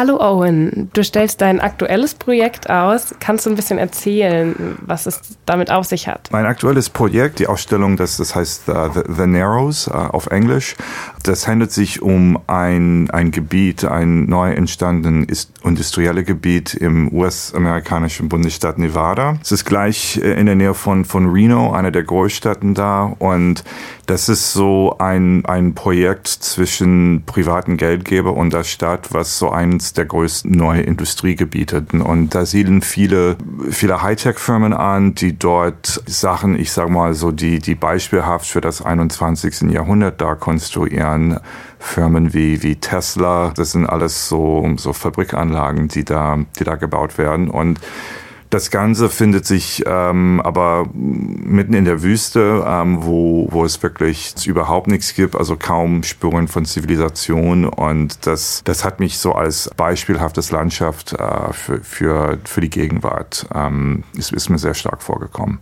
Hallo Owen, du stellst dein aktuelles Projekt aus. Kannst du ein bisschen erzählen, was es damit auf sich hat? Mein aktuelles Projekt, die Ausstellung, das, das heißt uh, The, The, Narrows uh, auf Englisch, das handelt sich um ein, ein Gebiet, ein neu entstandenes industrielles Gebiet im US-amerikanischen Bundesstaat Nevada. Es ist gleich äh, in der Nähe von, von Reno, einer der Großstädten da. Und das ist so ein, ein Projekt zwischen privaten Geldgeber und der Stadt, was so eins der größten neuen Industriegebiete. Und da siedeln viele, viele Hightech-Firmen an, die dort Sachen, ich sag mal so, die, die beispielhaft für das 21. Jahrhundert da konstruieren. Firmen wie, wie Tesla, das sind alles so, so Fabrikanlagen, die da, die da gebaut werden. Und das Ganze findet sich ähm, aber mitten in der Wüste, ähm, wo, wo es wirklich überhaupt nichts gibt, also kaum Spuren von Zivilisation. Und das, das hat mich so als beispielhaftes Landschaft äh, für, für, für die Gegenwart, ähm, ist, ist mir sehr stark vorgekommen.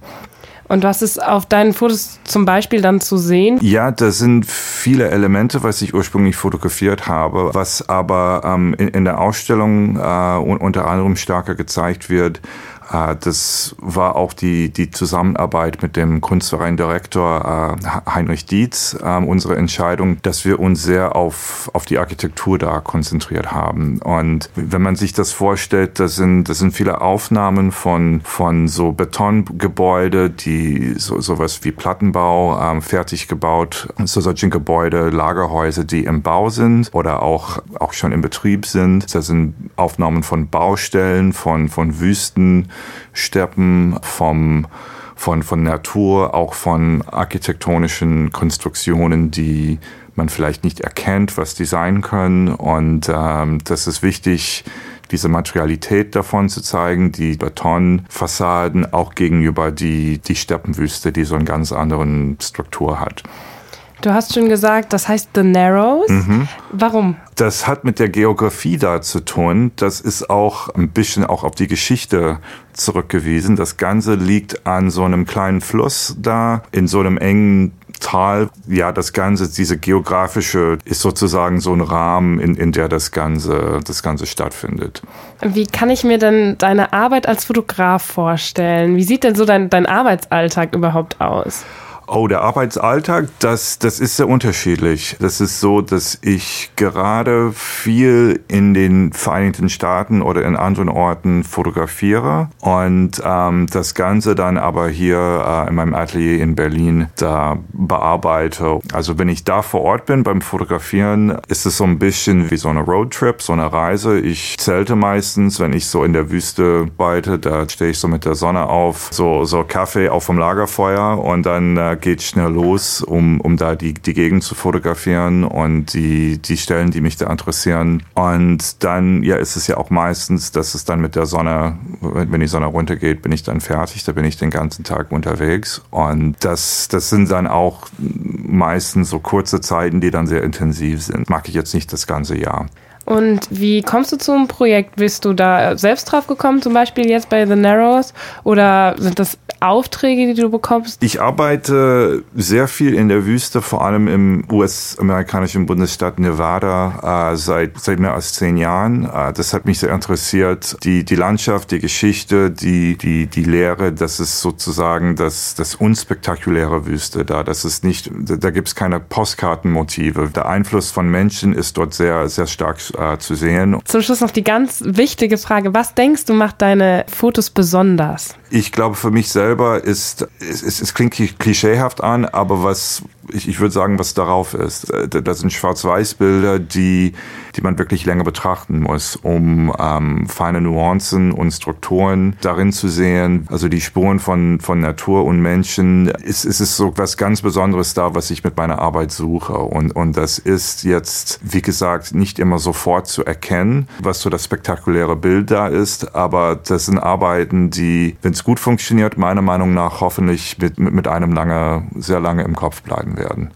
Und was ist auf deinen Fotos zum Beispiel dann zu sehen? Ja, da sind viele Elemente, was ich ursprünglich fotografiert habe, was aber ähm, in, in, der Ausstellung äh, unter anderem stärker gezeigt wird das war auch die, die Zusammenarbeit mit dem Kunstvereindirektor äh, Heinrich Dietz, ähm, unsere Entscheidung, dass wir uns sehr auf, auf die Architektur da konzentriert haben. Und wenn man sich das vorstellt, das sind, das sind viele Aufnahmen von, von so Betongebäude, die so, sowas wie Plattenbau ähm, fertig gebaut, so solchen Gebäude, Lagerhäuser, die im Bau sind oder auch, auch schon im Betrieb sind. Das sind Aufnahmen von Baustellen, von, von Wüsten, Steppen, vom, von, von Natur, auch von architektonischen Konstruktionen, die man vielleicht nicht erkennt, was die sein können. Und ähm, das ist wichtig, diese Materialität davon zu zeigen, die Betonfassaden auch gegenüber die, die Steppenwüste, die so eine ganz andere Struktur hat. Du hast schon gesagt, das heißt The Narrows. Mhm. Warum? Das hat mit der Geografie da zu tun. Das ist auch ein bisschen auch auf die Geschichte zurückgewiesen. Das Ganze liegt an so einem kleinen Fluss da, in so einem engen Tal. Ja, das Ganze, diese geografische, ist sozusagen so ein Rahmen, in, in der das Ganze, das Ganze stattfindet. Wie kann ich mir denn deine Arbeit als Fotograf vorstellen? Wie sieht denn so dein, dein Arbeitsalltag überhaupt aus? Oh, der Arbeitsalltag, das, das ist sehr unterschiedlich. Das ist so, dass ich gerade viel in den Vereinigten Staaten oder in anderen Orten fotografiere und ähm, das Ganze dann aber hier äh, in meinem Atelier in Berlin da bearbeite. Also wenn ich da vor Ort bin beim Fotografieren, ist es so ein bisschen wie so eine Roadtrip, so eine Reise. Ich zelte meistens, wenn ich so in der Wüste arbeite, da stehe ich so mit der Sonne auf, so, so Kaffee auf dem Lagerfeuer und dann äh, geht schnell los, um, um da die, die Gegend zu fotografieren und die, die Stellen, die mich da interessieren. Und dann, ja, ist es ja auch meistens, dass es dann mit der Sonne, wenn die Sonne runtergeht, bin ich dann fertig, da bin ich den ganzen Tag unterwegs. Und das, das sind dann auch meistens so kurze Zeiten, die dann sehr intensiv sind. Mag ich jetzt nicht das ganze Jahr. Und wie kommst du zum Projekt? Bist du da selbst drauf gekommen, zum Beispiel jetzt bei The Narrows? Oder sind das Aufträge, die du bekommst? Ich arbeite sehr viel in der Wüste, vor allem im US-amerikanischen Bundesstaat Nevada äh, seit, seit mehr als zehn Jahren. Äh, das hat mich sehr interessiert. Die, die Landschaft, die Geschichte, die, die, die Lehre, das ist sozusagen das, das unspektakuläre Wüste da. Das ist nicht, da, gibt es keine Postkartenmotive. Der Einfluss von Menschen ist dort sehr, sehr stark äh, zu sehen. Zum Schluss noch die ganz wichtige Frage. Was denkst du macht deine Fotos besonders? Ich glaube, für mich selber ist, es, es, es klingt klischeehaft an, aber was, ich, ich würde sagen, was darauf ist. Äh, das sind Schwarz-Weiß-Bilder, die, die man wirklich länger betrachten muss, um ähm, feine Nuancen und Strukturen darin zu sehen. Also die Spuren von, von Natur und Menschen. Es, es ist so was ganz Besonderes da, was ich mit meiner Arbeit suche. Und, und das ist jetzt, wie gesagt, nicht immer sofort zu erkennen, was so das spektakuläre Bild da ist. Aber das sind Arbeiten, die, wenn es gut funktioniert, meiner Meinung nach hoffentlich mit, mit, mit einem lange, sehr lange im Kopf bleiben werden.